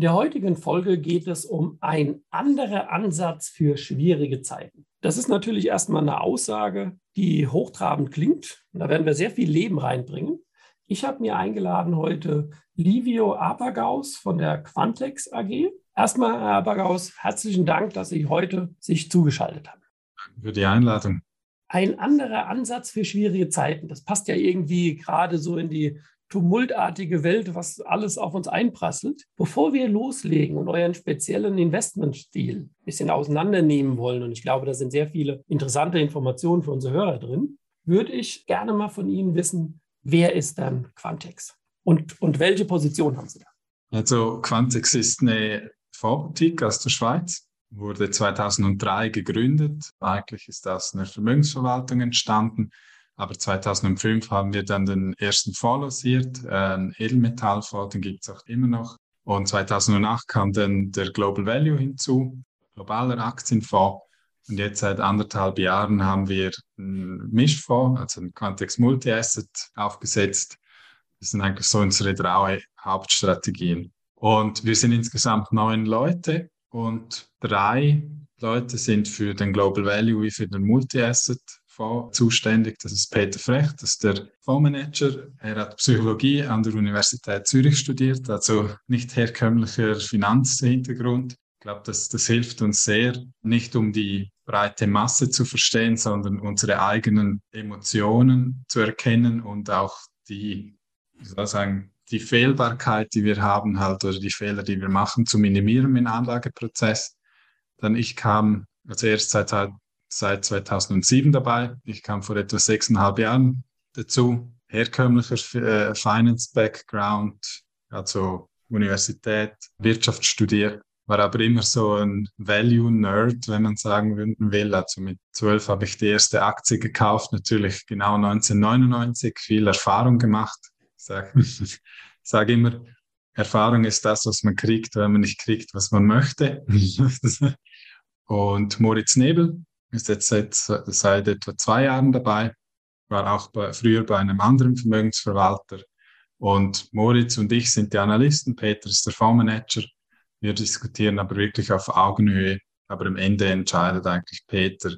In der heutigen Folge geht es um ein anderer Ansatz für schwierige Zeiten. Das ist natürlich erstmal eine Aussage, die hochtrabend klingt. da werden wir sehr viel Leben reinbringen. Ich habe mir eingeladen heute Livio Apagaus von der Quantex AG. Erstmal, Herr Apagaus, herzlichen Dank, dass Sie heute sich zugeschaltet haben. Danke für die Einladung. Ein anderer Ansatz für schwierige Zeiten. Das passt ja irgendwie gerade so in die tumultartige Welt, was alles auf uns einprasselt. Bevor wir loslegen und euren speziellen Investmentstil ein bisschen auseinandernehmen wollen, und ich glaube, da sind sehr viele interessante Informationen für unsere Hörer drin, würde ich gerne mal von Ihnen wissen, wer ist dann Quantex und, und welche Position haben Sie da? Also Quantex ist eine Fondsboutique aus der Schweiz, wurde 2003 gegründet. Eigentlich ist das eine Vermögensverwaltung entstanden aber 2005 haben wir dann den ersten Fonds lanciert, ein Edelmetallfonds, den gibt es auch immer noch. Und 2008 kam dann der Global Value hinzu, globaler Aktienfonds. Und jetzt seit anderthalb Jahren haben wir einen Mischfonds, also einen Quantex Multi-Asset aufgesetzt. Das sind eigentlich so unsere drei Hauptstrategien. Und wir sind insgesamt neun Leute und drei Leute sind für den Global Value wie für den Multi-Asset Fonds zuständig. Das ist Peter Frecht, das ist der Fondsmanager. Er hat Psychologie an der Universität Zürich studiert, also nicht herkömmlicher Finanzhintergrund. Ich glaube, das, das hilft uns sehr, nicht um die breite Masse zu verstehen, sondern unsere eigenen Emotionen zu erkennen und auch die, wie soll sagen, die Fehlbarkeit, die wir haben, halt, oder die Fehler, die wir machen, zu minimieren im Anlageprozess. Dann ich kam also erst seit seit 2007 dabei. Ich kam vor etwa sechseinhalb Jahren dazu. Herkömmlicher äh, Finance-Background, also Universität, Wirtschaft studiert, war aber immer so ein Value-Nerd, wenn man sagen will. Also mit zwölf habe ich die erste Aktie gekauft, natürlich genau 1999, viel Erfahrung gemacht. Ich sage sag immer, Erfahrung ist das, was man kriegt, wenn man nicht kriegt, was man möchte. Und Moritz Nebel, ist jetzt seit, seit etwa zwei Jahren dabei, war auch bei, früher bei einem anderen Vermögensverwalter. Und Moritz und ich sind die Analysten, Peter ist der Fondsmanager. Wir diskutieren aber wirklich auf Augenhöhe. Aber am Ende entscheidet eigentlich Peter,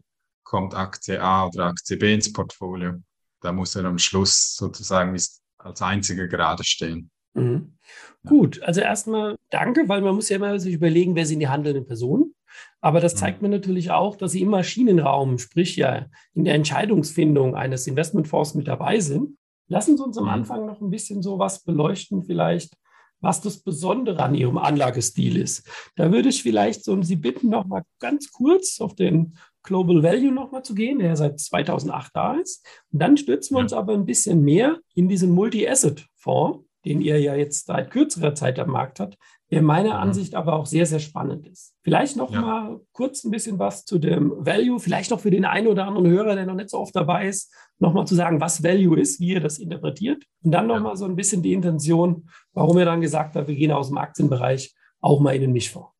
kommt Aktie A oder Aktie B ins Portfolio. Da muss er am Schluss sozusagen als einziger gerade stehen. Mhm. Gut, also erstmal danke, weil man muss ja immer sich überlegen, wer sind die handelnden Personen. Aber das zeigt mhm. mir natürlich auch, dass Sie im Maschinenraum, sprich ja in der Entscheidungsfindung eines Investmentfonds mit dabei sind. Lassen Sie uns am mhm. Anfang noch ein bisschen so was beleuchten, vielleicht, was das Besondere an Ihrem Anlagestil ist. Da würde ich vielleicht so Sie bitten, noch mal ganz kurz auf den Global Value noch mal zu gehen, der seit 2008 da ist. Und dann stürzen wir ja. uns aber ein bisschen mehr in diesen Multi-Asset-Fonds, den ihr ja jetzt seit kürzerer Zeit am Markt habt, der meiner mhm. Ansicht aber auch sehr, sehr spannend ist. Vielleicht noch ja. mal kurz ein bisschen was zu dem Value, vielleicht auch für den einen oder anderen Hörer, der noch nicht so oft dabei ist, noch mal zu sagen, was Value ist, wie ihr das interpretiert und dann noch ja. mal so ein bisschen die Intention, warum ihr dann gesagt habt, wir gehen aus dem Aktienbereich auch mal in den Mischfonds.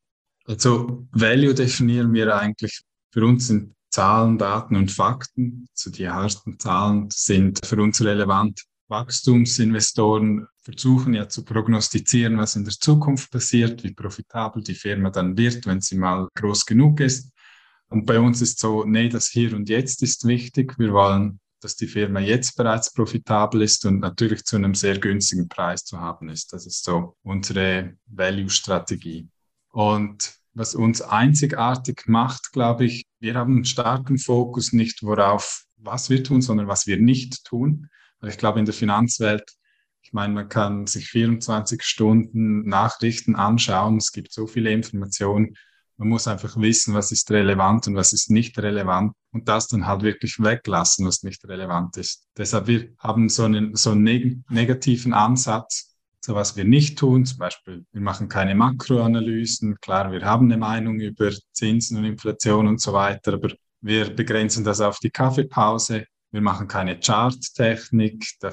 Also Value definieren wir eigentlich, für uns sind Zahlen, Daten und Fakten, also die harten Zahlen sind für uns relevant. Wachstumsinvestoren versuchen ja zu prognostizieren, was in der Zukunft passiert, wie profitabel die Firma dann wird, wenn sie mal groß genug ist. Und bei uns ist so, nee, das Hier und Jetzt ist wichtig. Wir wollen, dass die Firma jetzt bereits profitabel ist und natürlich zu einem sehr günstigen Preis zu haben ist. Das ist so unsere Value-Strategie. Und was uns einzigartig macht, glaube ich, wir haben einen starken Fokus nicht worauf, was wir tun, sondern was wir nicht tun. Ich glaube, in der Finanzwelt ich meine, man kann sich 24 Stunden Nachrichten anschauen. Es gibt so viele Informationen. Man muss einfach wissen, was ist relevant und was ist nicht relevant und das dann halt wirklich weglassen, was nicht relevant ist. Deshalb wir haben so einen, so einen neg negativen Ansatz, So was wir nicht tun, zum Beispiel, wir machen keine Makroanalysen. Klar, wir haben eine Meinung über Zinsen und Inflation und so weiter, aber wir begrenzen das auf die Kaffeepause. Wir machen keine Charttechnik. Da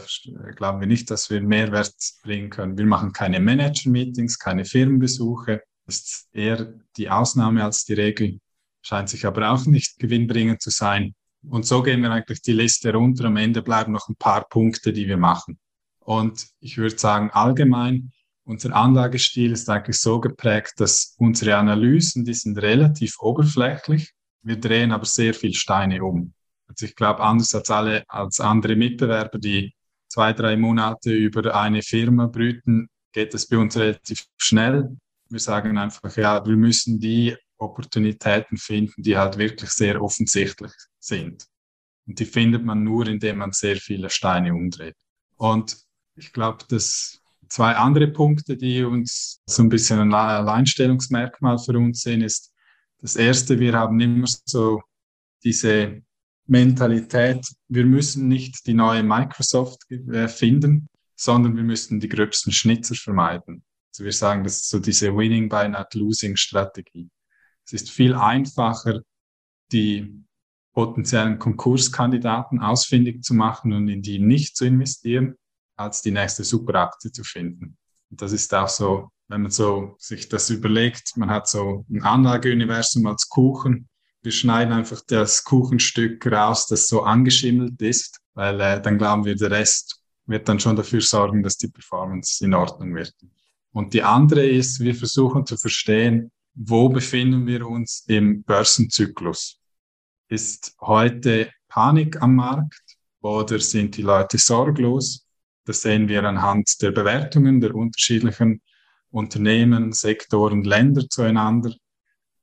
glauben wir nicht, dass wir Mehrwert bringen können. Wir machen keine Manager-Meetings, keine Firmenbesuche. Das ist eher die Ausnahme als die Regel. Scheint sich aber auch nicht gewinnbringend zu sein. Und so gehen wir eigentlich die Liste runter. Am Ende bleiben noch ein paar Punkte, die wir machen. Und ich würde sagen, allgemein, unser Anlagestil ist eigentlich so geprägt, dass unsere Analysen, die sind relativ oberflächlich. Wir drehen aber sehr viel Steine um. Also ich glaube, anders als alle, als andere Mitbewerber, die zwei, drei Monate über eine Firma brüten, geht es bei uns relativ schnell. Wir sagen einfach, ja, wir müssen die Opportunitäten finden, die halt wirklich sehr offensichtlich sind. Und die findet man nur, indem man sehr viele Steine umdreht. Und ich glaube, dass zwei andere Punkte, die uns so ein bisschen ein Alleinstellungsmerkmal für uns sind, ist das erste, wir haben immer so diese Mentalität, wir müssen nicht die neue Microsoft finden, sondern wir müssen die gröbsten Schnitzer vermeiden. Also wir sagen, das ist so diese Winning by Not Losing Strategie. Es ist viel einfacher, die potenziellen Konkurskandidaten ausfindig zu machen und in die nicht zu investieren, als die nächste Superaktie zu finden. Und das ist auch so, wenn man so sich das überlegt, man hat so ein Anlageuniversum als Kuchen. Wir schneiden einfach das Kuchenstück raus, das so angeschimmelt ist, weil äh, dann glauben wir, der Rest wird dann schon dafür sorgen, dass die Performance in Ordnung wird. Und die andere ist, wir versuchen zu verstehen, wo befinden wir uns im Börsenzyklus? Ist heute Panik am Markt oder sind die Leute sorglos? Das sehen wir anhand der Bewertungen der unterschiedlichen Unternehmen, Sektoren, Länder zueinander.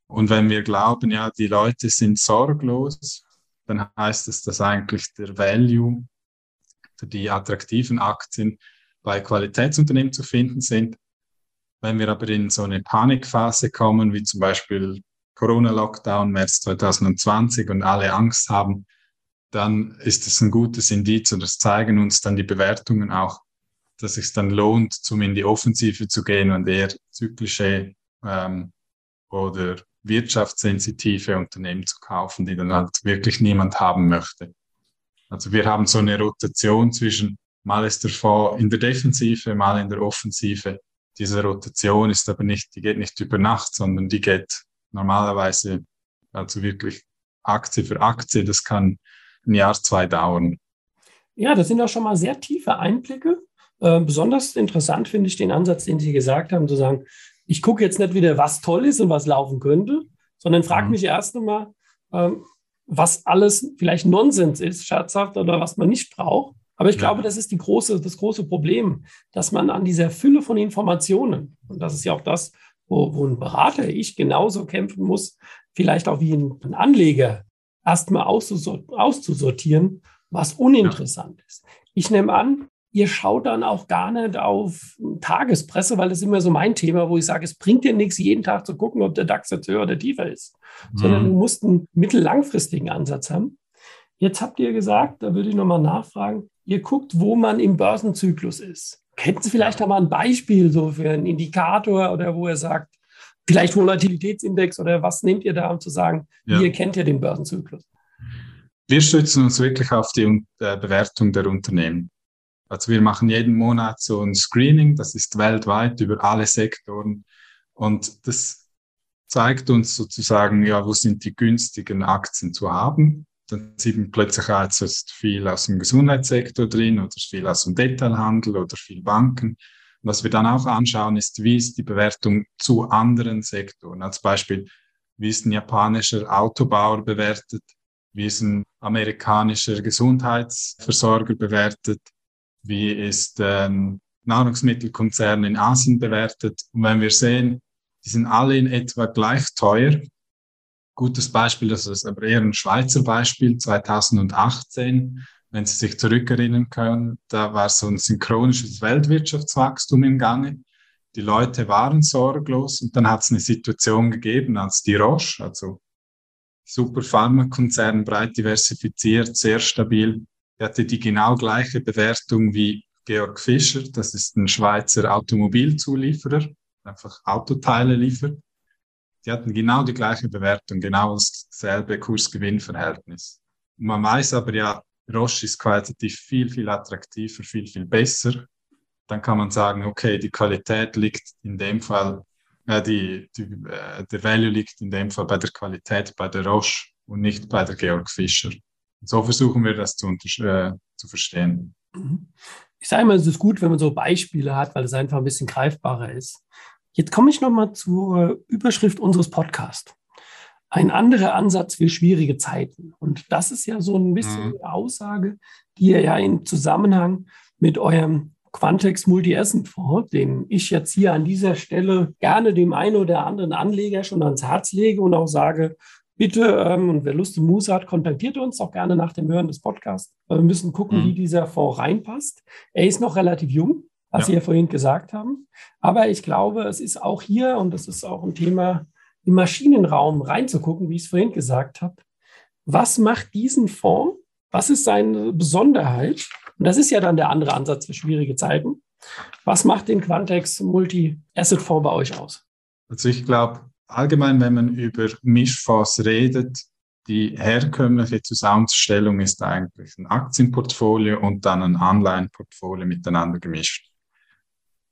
Und wenn wir glauben, ja, die Leute sind sorglos, dann heißt es, dass eigentlich der Value, die attraktiven Aktien bei Qualitätsunternehmen zu finden sind. Wenn wir aber in so eine Panikphase kommen, wie zum Beispiel Corona-Lockdown März 2020 und alle Angst haben, dann ist es ein gutes Indiz und das zeigen uns dann die Bewertungen auch, dass es dann lohnt, zum in die Offensive zu gehen und eher zyklische ähm, oder wirtschaftssensitive Unternehmen zu kaufen, die dann halt wirklich niemand haben möchte. Also wir haben so eine Rotation zwischen mal ist der Fonds in der Defensive, mal in der Offensive. Diese Rotation ist aber nicht, die geht nicht über Nacht, sondern die geht normalerweise also wirklich Aktie für Aktie. Das kann ein Jahr, zwei dauern. Ja, das sind auch schon mal sehr tiefe Einblicke. Äh, besonders interessant finde ich den Ansatz, den Sie gesagt haben, zu sagen, ich gucke jetzt nicht wieder, was toll ist und was laufen könnte, sondern frage mhm. mich erst einmal, ähm, was alles vielleicht Nonsens ist, scherzhaft oder was man nicht braucht. Aber ich ja. glaube, das ist die große, das große Problem, dass man an dieser Fülle von Informationen, und das ist ja auch das, wo, wo ein Berater, ich genauso kämpfen muss, vielleicht auch wie ein, ein Anleger, erstmal auszusortieren, was uninteressant ja. ist. Ich nehme an, ihr schaut dann auch gar nicht auf Tagespresse, weil das ist immer so mein Thema, wo ich sage, es bringt dir nichts, jeden Tag zu gucken, ob der DAX jetzt höher oder tiefer ist, mhm. sondern du musst einen mittellangfristigen Ansatz haben. Jetzt habt ihr gesagt, da würde ich nochmal nachfragen, ihr guckt, wo man im Börsenzyklus ist. Hätten Sie vielleicht ja. mal ein Beispiel so für einen Indikator oder wo er sagt, vielleicht Volatilitätsindex oder was nehmt ihr da, um zu sagen, ja. wie erkennt ihr den Börsenzyklus? Wir stützen uns wirklich auf die äh, Bewertung der Unternehmen. Also wir machen jeden Monat so ein Screening, das ist weltweit über alle Sektoren und das zeigt uns sozusagen, ja, wo sind die günstigen Aktien zu haben. Dann sieht man plötzlich, ah, jetzt ist viel aus dem Gesundheitssektor drin oder viel aus dem Detailhandel oder viel Banken. Was wir dann auch anschauen, ist, wie ist die Bewertung zu anderen Sektoren. Als Beispiel, wie ist ein japanischer Autobauer bewertet? Wie ist ein amerikanischer Gesundheitsversorger bewertet? Wie ist ein Nahrungsmittelkonzern in Asien bewertet? Und wenn wir sehen, die sind alle in etwa gleich teuer. Gutes Beispiel, das ist aber eher ein Schweizer Beispiel, 2018 wenn Sie sich zurückerinnern können, da war so ein synchronisches Weltwirtschaftswachstum im Gange. Die Leute waren sorglos und dann hat es eine Situation gegeben, als die Roche, also super Pharmakonzern, breit diversifiziert, sehr stabil, die hatte die genau gleiche Bewertung wie Georg Fischer, das ist ein Schweizer Automobilzulieferer, einfach Autoteile liefert. Die hatten genau die gleiche Bewertung, genau dasselbe Kurs-Gewinn-Verhältnis. Man weiß aber ja, Roche ist qualitativ viel, viel attraktiver, viel, viel besser. Dann kann man sagen, okay, die Qualität liegt in dem Fall, äh, die, die, äh, der Value liegt in dem Fall bei der Qualität bei der Roche und nicht bei der Georg Fischer. So versuchen wir das zu, äh, zu verstehen. Mhm. Ich sage immer, es ist gut, wenn man so Beispiele hat, weil es einfach ein bisschen greifbarer ist. Jetzt komme ich nochmal zur Überschrift unseres Podcasts. Ein anderer Ansatz für schwierige Zeiten. Und das ist ja so ein bisschen mhm. Aussage, die ihr ja im Zusammenhang mit eurem Quantex Multi-Asset-Fonds, den ich jetzt hier an dieser Stelle gerne dem einen oder anderen Anleger schon ans Herz lege und auch sage, bitte, ähm, und wer Lust und Muße hat, kontaktiert uns auch gerne nach dem Hören des Podcasts. Wir müssen gucken, mhm. wie dieser Fonds reinpasst. Er ist noch relativ jung, was ja. Sie ja vorhin gesagt haben. Aber ich glaube, es ist auch hier, und das ist auch ein Thema, im Maschinenraum reinzugucken, wie ich es vorhin gesagt habe. Was macht diesen Fonds? Was ist seine Besonderheit? Und das ist ja dann der andere Ansatz für schwierige Zeiten. Was macht den Quantex Multi-Asset-Fonds bei euch aus? Also ich glaube, allgemein, wenn man über Mischfonds redet, die herkömmliche Zusammenstellung ist eigentlich ein Aktienportfolio und dann ein Anleihenportfolio miteinander gemischt.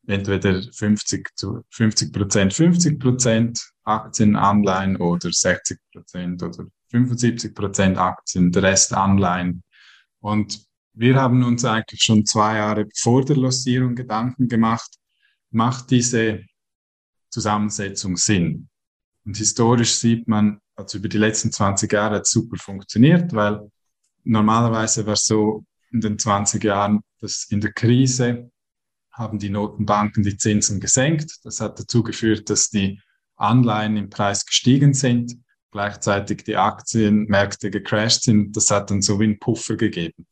Entweder 50 zu 50 Prozent, 50 Prozent Aktien, Anleihen oder 60 Prozent oder 75 Prozent Aktien, der Rest Anleihen. Und wir haben uns eigentlich schon zwei Jahre vor der Losierung Gedanken gemacht, macht diese Zusammensetzung Sinn? Und historisch sieht man, also über die letzten 20 Jahre hat super funktioniert, weil normalerweise war es so in den 20 Jahren, dass in der Krise haben die Notenbanken die Zinsen gesenkt. Das hat dazu geführt, dass die Anleihen im Preis gestiegen sind, gleichzeitig die Aktienmärkte gecrashed sind. Das hat dann so wie einen Puffer gegeben.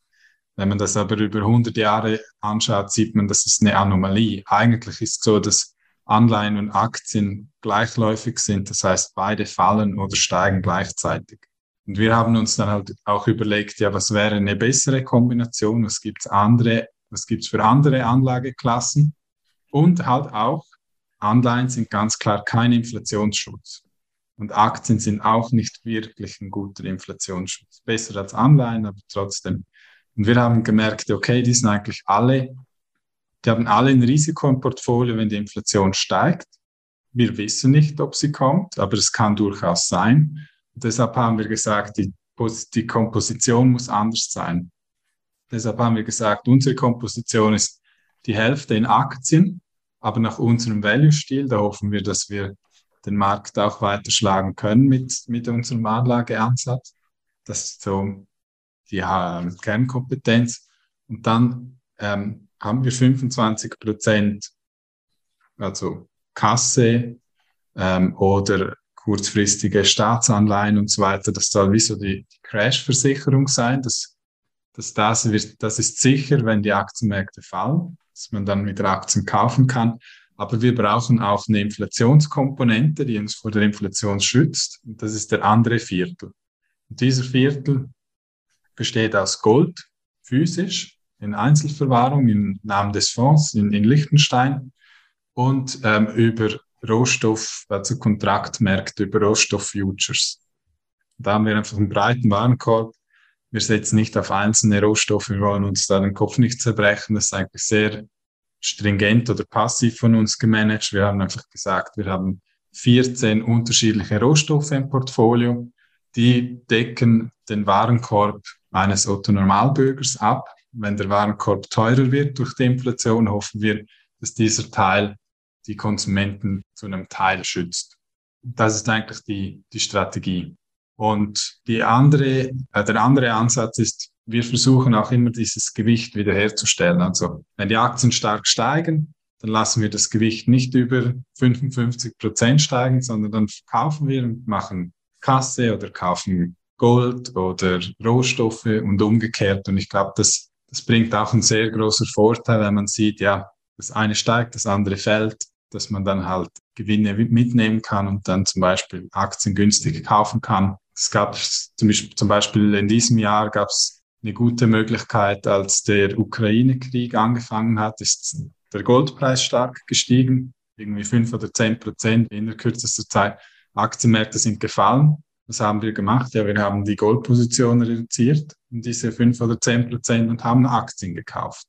Wenn man das aber über 100 Jahre anschaut, sieht man, das ist eine Anomalie. Eigentlich ist es so, dass Anleihen und Aktien gleichläufig sind. Das heißt, beide fallen oder steigen gleichzeitig. Und wir haben uns dann halt auch überlegt, ja, was wäre eine bessere Kombination? Was gibt's andere? Was gibt's für andere Anlageklassen? Und halt auch, Anleihen sind ganz klar kein Inflationsschutz. Und Aktien sind auch nicht wirklich ein guter Inflationsschutz. Besser als Anleihen, aber trotzdem. Und wir haben gemerkt, okay, die sind eigentlich alle die haben alle ein Risiko im Portfolio, wenn die Inflation steigt. Wir wissen nicht, ob sie kommt, aber es kann durchaus sein. Und deshalb haben wir gesagt, die, die Komposition muss anders sein. Deshalb haben wir gesagt, unsere Komposition ist die Hälfte in Aktien, aber nach unserem Value-Stil, da hoffen wir, dass wir den Markt auch weiter schlagen können mit, mit unserem Anlageansatz. Das ist so die äh, Kernkompetenz. Und dann ähm, haben wir 25 Prozent, also Kasse ähm, oder kurzfristige Staatsanleihen und so weiter. Das soll wie so die, die Crash-Versicherung sein. Das, das, das, wird, das ist sicher, wenn die Aktienmärkte fallen, dass man dann wieder Aktien kaufen kann. Aber wir brauchen auch eine Inflationskomponente, die uns vor der Inflation schützt. Und das ist der andere Viertel. Und dieser Viertel besteht aus Gold, physisch, in Einzelverwahrung im Namen des Fonds in, in Liechtenstein und ähm, über Rohstoff, also Kontraktmärkte, über Rohstofffutures. Da haben wir einfach einen breiten Warenkorb. Wir setzen nicht auf einzelne Rohstoffe, wir wollen uns da den Kopf nicht zerbrechen. Das ist eigentlich sehr stringent oder passiv von uns gemanagt. Wir haben einfach gesagt, wir haben 14 unterschiedliche Rohstoffe im Portfolio. Die decken den Warenkorb eines Otto-Normalbürgers ab wenn der Warenkorb teurer wird durch die Inflation, hoffen wir, dass dieser Teil die Konsumenten zu einem Teil schützt. Das ist eigentlich die, die Strategie. Und die andere, äh, der andere Ansatz ist, wir versuchen auch immer dieses Gewicht wiederherzustellen. Also wenn die Aktien stark steigen, dann lassen wir das Gewicht nicht über 55 Prozent steigen, sondern dann kaufen wir und machen Kasse oder kaufen Gold oder Rohstoffe und umgekehrt. Und ich glaube, das das bringt auch einen sehr großen Vorteil, wenn man sieht, ja, das eine steigt, das andere fällt, dass man dann halt Gewinne mitnehmen kann und dann zum Beispiel Aktien günstig kaufen kann. Es gab zum Beispiel in diesem Jahr gab es eine gute Möglichkeit, als der Ukraine-Krieg angefangen hat, ist der Goldpreis stark gestiegen, irgendwie fünf oder zehn Prozent in der kürzester Zeit. Aktienmärkte sind gefallen. Was haben wir gemacht? Ja, wir haben die Goldposition reduziert um diese fünf oder zehn Prozent und haben Aktien gekauft.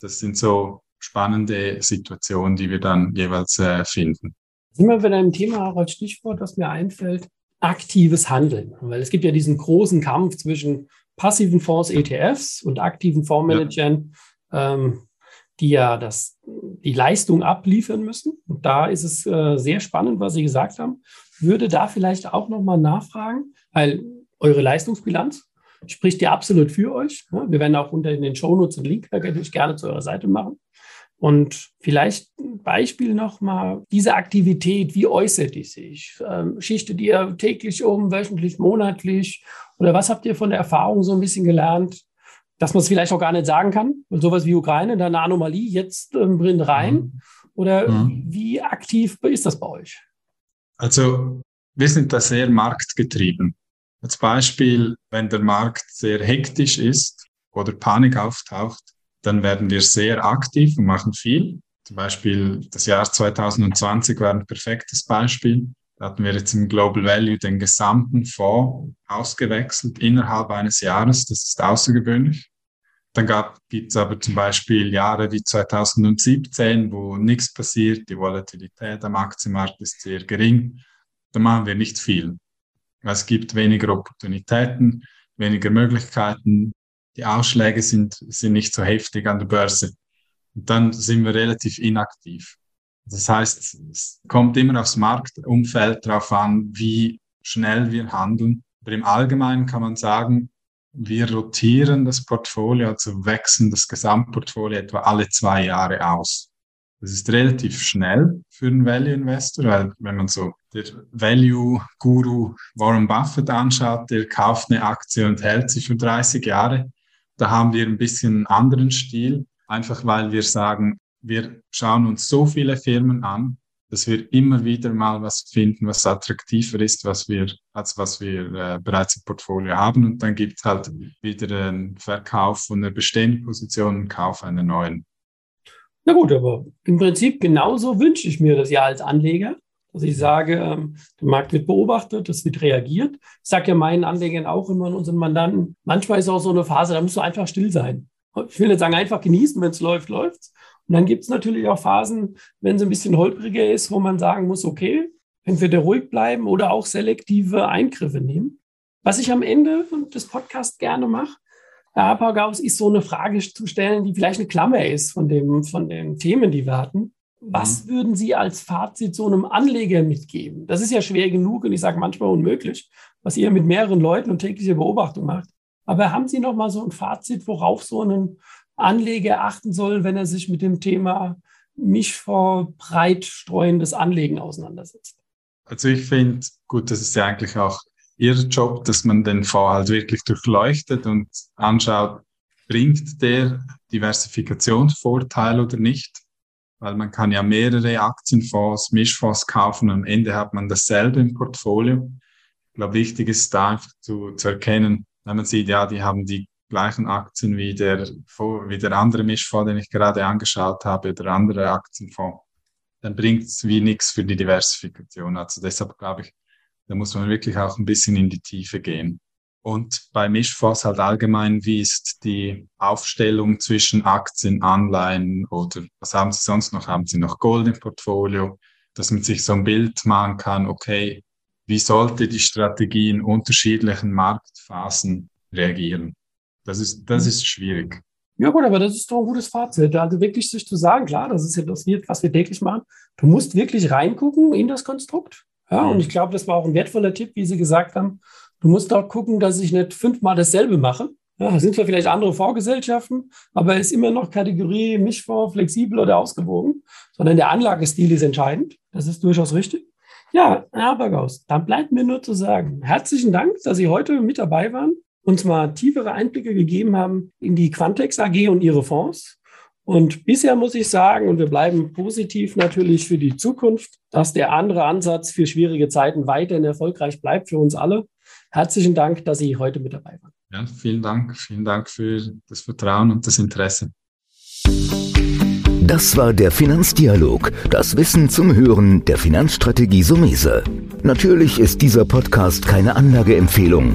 Das sind so spannende Situationen, die wir dann jeweils äh, finden. Sind wir bei einem Thema, als Stichwort, das mir einfällt, aktives Handeln. Weil es gibt ja diesen großen Kampf zwischen passiven Fonds, ETFs und aktiven Fondsmanagern, ja. ähm, die ja das, die Leistung abliefern müssen. Und da ist es äh, sehr spannend, was Sie gesagt haben. Würde da vielleicht auch nochmal nachfragen, weil eure Leistungsbilanz spricht ja absolut für euch. Ja, wir werden auch unter in den Shownotes einen Link natürlich gerne zu eurer Seite machen. Und vielleicht ein Beispiel nochmal, diese Aktivität, wie äußert die sich? Ähm, schichtet ihr täglich um, wöchentlich, monatlich? Oder was habt ihr von der Erfahrung so ein bisschen gelernt, dass man es vielleicht auch gar nicht sagen kann? Und sowas wie Ukraine, da eine Anomalie, jetzt ähm, drin rein? Mhm. Oder mhm. wie aktiv ist das bei euch? Also, wir sind da sehr marktgetrieben. Als Beispiel, wenn der Markt sehr hektisch ist oder Panik auftaucht, dann werden wir sehr aktiv und machen viel. Zum Beispiel das Jahr 2020 war ein perfektes Beispiel. Da hatten wir jetzt im Global Value den gesamten Fonds ausgewechselt innerhalb eines Jahres. Das ist außergewöhnlich. Dann gibt es aber zum Beispiel Jahre wie 2017, wo nichts passiert, die Volatilität am Aktienmarkt ist sehr gering. Da machen wir nicht viel. Es gibt weniger Opportunitäten, weniger Möglichkeiten, die Ausschläge sind, sind nicht so heftig an der Börse. Und dann sind wir relativ inaktiv. Das heißt, es kommt immer aufs Marktumfeld drauf an, wie schnell wir handeln. Aber im Allgemeinen kann man sagen, wir rotieren das Portfolio, also wechseln das Gesamtportfolio etwa alle zwei Jahre aus. Das ist relativ schnell für einen Value-Investor, weil wenn man so der Value-Guru Warren Buffett anschaut, der kauft eine Aktie und hält sie für 30 Jahre. Da haben wir ein bisschen einen anderen Stil, einfach weil wir sagen, wir schauen uns so viele Firmen an, dass wir immer wieder mal was finden, was attraktiver ist, was wir, als was wir äh, bereits im Portfolio haben. Und dann gibt es halt wieder einen Verkauf von einer bestehenden Position und Kauf einer neuen. Na gut, aber im Prinzip genauso wünsche ich mir das ja als Anleger, dass ich sage, ähm, der Markt wird beobachtet, es wird reagiert. Ich sage ja meinen Anlegern auch immer, unseren Mandanten, manchmal ist auch so eine Phase, da musst du einfach still sein. Ich will nicht sagen, einfach genießen, wenn es läuft, läuft Und dann gibt es natürlich auch Phasen, wenn es ein bisschen holpriger ist, wo man sagen muss, okay, entweder ruhig bleiben oder auch selektive Eingriffe nehmen. Was ich am Ende des Podcasts gerne mache, Herr Apagaus, ist so eine Frage zu stellen, die vielleicht eine Klammer ist von, dem, von den Themen, die wir hatten. Was mhm. würden Sie als Fazit so einem Anleger mitgeben? Das ist ja schwer genug und ich sage manchmal unmöglich, was ihr mit mehreren Leuten und täglicher Beobachtung macht. Aber haben Sie noch mal so ein Fazit, worauf so ein Anleger achten soll, wenn er sich mit dem Thema Mischfonds breit streuendes Anlegen auseinandersetzt? Also ich finde, gut, das ist ja eigentlich auch Ihr Job, dass man den Fonds halt wirklich durchleuchtet und anschaut, bringt der Diversifikationsvorteil oder nicht? weil man kann ja mehrere Aktienfonds, Mischfonds kaufen und am Ende hat man dasselbe im Portfolio. Ich glaube, wichtig ist da einfach zu, zu erkennen, wenn man sieht, ja, die haben die gleichen Aktien wie der, wie der andere Mischfonds, den ich gerade angeschaut habe, der andere Aktienfonds, dann bringt es wie nichts für die Diversifikation. Also deshalb glaube ich, da muss man wirklich auch ein bisschen in die Tiefe gehen. Und bei Mischfonds halt allgemein, wie ist die Aufstellung zwischen Aktien, Anleihen oder was haben Sie sonst noch? Haben Sie noch Gold im Portfolio? Dass man sich so ein Bild machen kann, okay, wie sollte die Strategie in unterschiedlichen Marktphasen reagieren? Das ist, das ist schwierig. Ja gut, aber das ist doch ein gutes Fazit. Also wirklich sich zu sagen, klar, das ist ja das, was wir täglich machen. Du musst wirklich reingucken in das Konstrukt. Ja, und ich glaube, das war auch ein wertvoller Tipp, wie Sie gesagt haben. Du musst auch gucken, dass ich nicht fünfmal dasselbe mache. Ja, sind zwar vielleicht andere Vorgesellschaften, aber es ist immer noch Kategorie Mischfonds, flexibel oder ausgewogen, sondern der Anlagestil ist entscheidend. Das ist durchaus richtig. Ja, Herr Bergaus, dann bleibt mir nur zu sagen, herzlichen Dank, dass Sie heute mit dabei waren, uns mal tiefere Einblicke gegeben haben in die Quantex AG und ihre Fonds. Und bisher muss ich sagen, und wir bleiben positiv natürlich für die Zukunft, dass der andere Ansatz für schwierige Zeiten weiterhin erfolgreich bleibt für uns alle. Herzlichen Dank, dass Sie heute mit dabei waren. Ja, vielen Dank. Vielen Dank für das Vertrauen und das Interesse. Das war der Finanzdialog, das Wissen zum Hören der Finanzstrategie Sumese. Natürlich ist dieser Podcast keine Anlageempfehlung,